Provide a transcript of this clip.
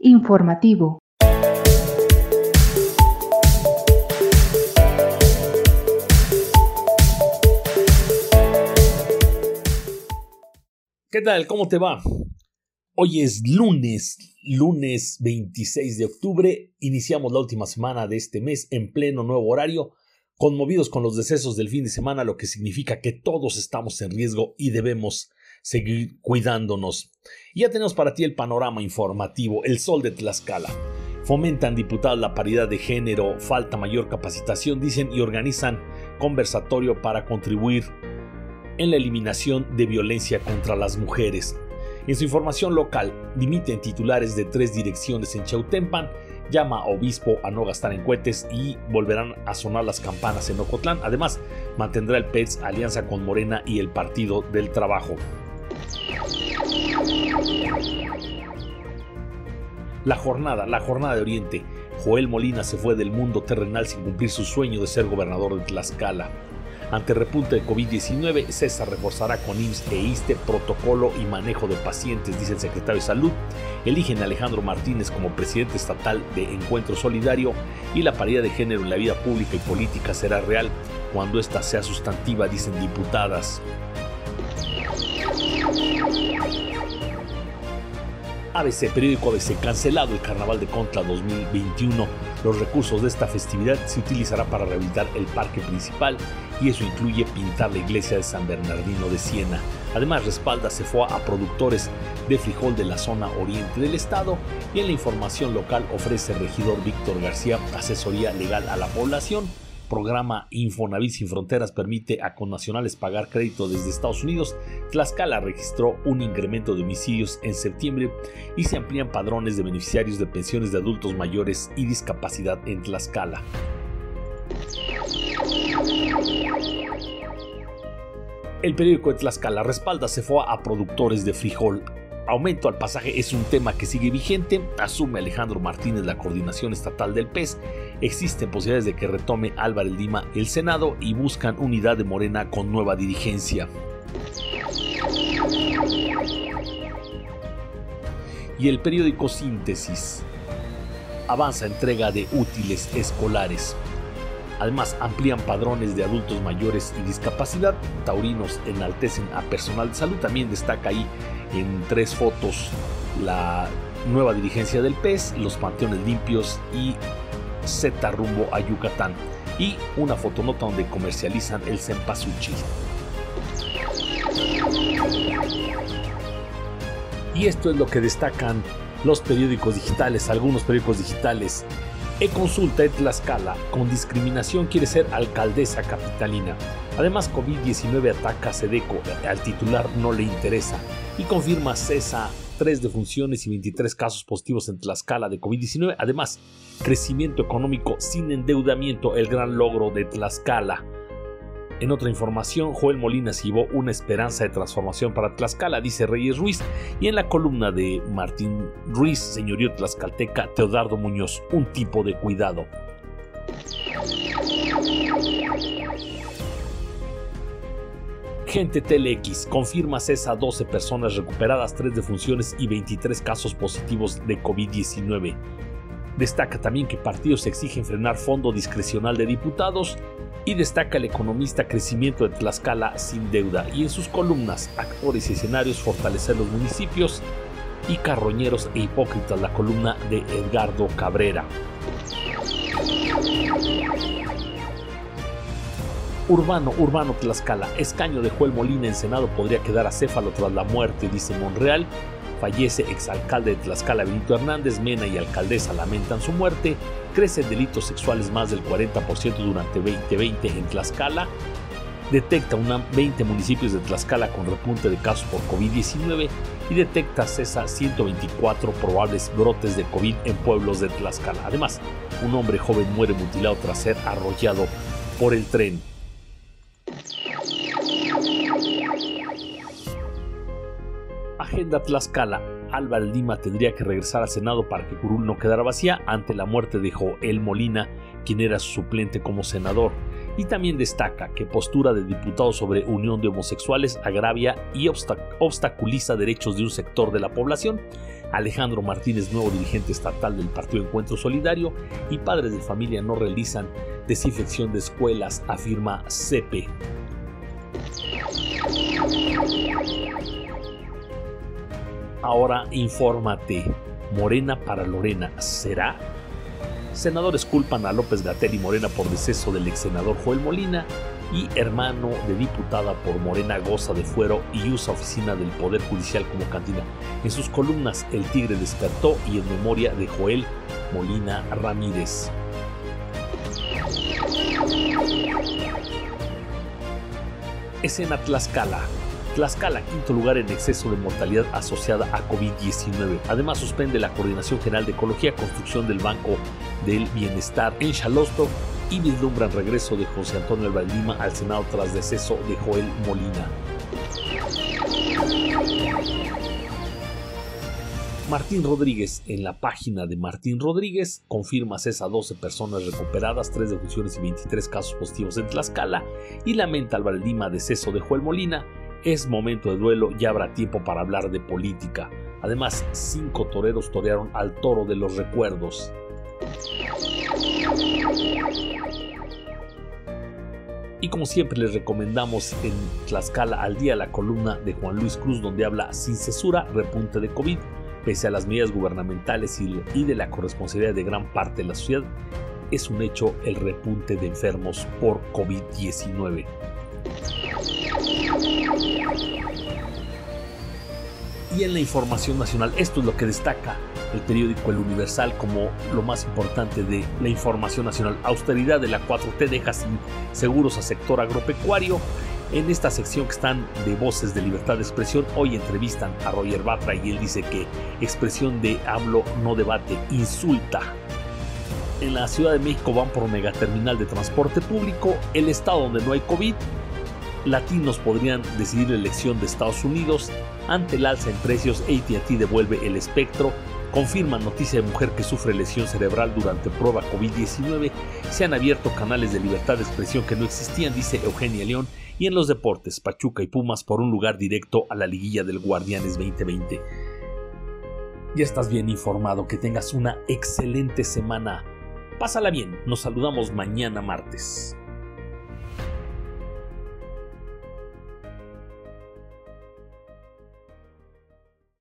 Informativo. ¿Qué tal? ¿Cómo te va? Hoy es lunes, lunes 26 de octubre. Iniciamos la última semana de este mes en pleno nuevo horario, conmovidos con los decesos del fin de semana, lo que significa que todos estamos en riesgo y debemos seguir cuidándonos. Y ya tenemos para ti el panorama informativo, el sol de Tlaxcala. Fomentan diputados la paridad de género, falta mayor capacitación, dicen, y organizan conversatorio para contribuir en la eliminación de violencia contra las mujeres. En su información local, dimiten titulares de tres direcciones en Chautempan, llama a obispo a no gastar en cohetes y volverán a sonar las campanas en Ocotlán. Además, mantendrá el PETS alianza con Morena y el Partido del Trabajo. La jornada, la jornada de Oriente. Joel Molina se fue del mundo terrenal sin cumplir su sueño de ser gobernador de Tlaxcala. Ante repunte de COVID-19, César reforzará con IMSS e ISTE protocolo y manejo de pacientes, dice el secretario de Salud. Eligen a Alejandro Martínez como presidente estatal de Encuentro Solidario y la paridad de género en la vida pública y política será real cuando ésta sea sustantiva, dicen diputadas. ABC, periódico ABC, cancelado el Carnaval de Contra 2021. Los recursos de esta festividad se utilizará para rehabilitar el parque principal y eso incluye pintar la iglesia de San Bernardino de Siena. Además, respalda fue a productores de frijol de la zona oriente del estado y en la información local ofrece el regidor Víctor García asesoría legal a la población programa Infonavit sin Fronteras permite a connacionales pagar crédito desde Estados Unidos, Tlaxcala registró un incremento de homicidios en septiembre y se amplían padrones de beneficiarios de pensiones de adultos mayores y discapacidad en Tlaxcala. El periódico de Tlaxcala respalda fue a productores de frijol aumento al pasaje es un tema que sigue vigente, asume Alejandro Martínez la coordinación estatal del PES, existen posibilidades de que retome Álvaro Lima el Senado y buscan unidad de Morena con nueva dirigencia. Y el periódico Síntesis avanza entrega de útiles escolares. Además, amplían padrones de adultos mayores y discapacidad. Taurinos enaltecen a personal de salud. También destaca ahí en tres fotos la nueva dirigencia del PES, los panteones limpios y Z rumbo a Yucatán. Y una fotonota donde comercializan el cempasúchil. Y esto es lo que destacan los periódicos digitales, algunos periódicos digitales e-Consulta en Tlaxcala, con discriminación quiere ser alcaldesa capitalina. Además, COVID-19 ataca a Sedeco, al titular no le interesa. Y confirma cesa 3 defunciones y 23 casos positivos en Tlaxcala de COVID-19. Además, crecimiento económico sin endeudamiento, el gran logro de Tlaxcala. En otra información, Joel Molina llevó una esperanza de transformación para Tlaxcala, dice Reyes Ruiz, y en la columna de Martín Ruiz, señorío tlaxcalteca, Teodardo Muñoz, un tipo de cuidado. Gente TLX confirma cesa 12 personas recuperadas, 3 defunciones y 23 casos positivos de COVID-19. Destaca también que partidos exigen frenar fondo discrecional de diputados y destaca el economista crecimiento de Tlaxcala sin deuda y en sus columnas actores y escenarios fortalecer los municipios y carroñeros e hipócritas la columna de Edgardo Cabrera. Urbano, Urbano Tlaxcala, escaño de Juel Molina en Senado podría quedar acéfalo tras la muerte, dice Monreal. Fallece exalcalde de Tlaxcala Benito Hernández, Mena y alcaldesa lamentan su muerte. Crecen delitos sexuales más del 40% durante 2020 en Tlaxcala. Detecta una 20 municipios de Tlaxcala con repunte de casos por COVID-19 y detecta cesa 124 probables brotes de COVID en pueblos de Tlaxcala. Además, un hombre joven muere mutilado tras ser arrollado por el tren. Agenda Tlaxcala. Álvaro Lima tendría que regresar al Senado para que Curul no quedara vacía ante la muerte de Joel Molina, quien era su suplente como senador. Y también destaca que postura de diputado sobre unión de homosexuales agravia y obstaculiza derechos de un sector de la población. Alejandro Martínez, nuevo dirigente estatal del Partido Encuentro Solidario, y padres de familia no realizan desinfección de escuelas, afirma CEPE. Ahora infórmate. Morena para Lorena, ¿será? Senadores culpan a López Gatel y Morena por deceso del ex senador Joel Molina y hermano de diputada por Morena goza de fuero y usa oficina del Poder Judicial como cantina. En sus columnas El Tigre despertó y en memoria de Joel Molina Ramírez. Escena Tlaxcala. Tlaxcala, quinto lugar en exceso de mortalidad asociada a COVID-19. Además, suspende la Coordinación General de Ecología, construcción del Banco del Bienestar en Xalosto y vislumbran regreso de José Antonio Lima al Senado tras deceso de Joel Molina. Martín Rodríguez, en la página de Martín Rodríguez, confirma cesa 12 personas recuperadas, 3 defunciones y 23 casos positivos en Tlaxcala y lamenta al Lima deceso de Joel Molina es momento de duelo, ya habrá tiempo para hablar de política. Además, cinco toreros torearon al toro de los recuerdos. Y como siempre les recomendamos en Tlaxcala al día la columna de Juan Luis Cruz donde habla sin cesura repunte de COVID. Pese a las medidas gubernamentales y de la corresponsabilidad de gran parte de la sociedad, es un hecho el repunte de enfermos por COVID-19. Y en la información nacional, esto es lo que destaca el periódico El Universal como lo más importante de la información nacional. Austeridad de la 4T deja sin seguros a sector agropecuario. En esta sección que están de voces de libertad de expresión, hoy entrevistan a Roger Batra y él dice que expresión de hablo no debate, insulta. En la Ciudad de México van por megaterminal de transporte público, el estado donde no hay COVID latinos podrían decidir la elección de Estados Unidos. Ante el alza en precios, ATT devuelve el espectro. Confirma noticia de mujer que sufre lesión cerebral durante prueba COVID-19. Se han abierto canales de libertad de expresión que no existían, dice Eugenia León. Y en los deportes, Pachuca y Pumas por un lugar directo a la liguilla del Guardianes 2020. Ya estás bien informado, que tengas una excelente semana. Pásala bien, nos saludamos mañana martes.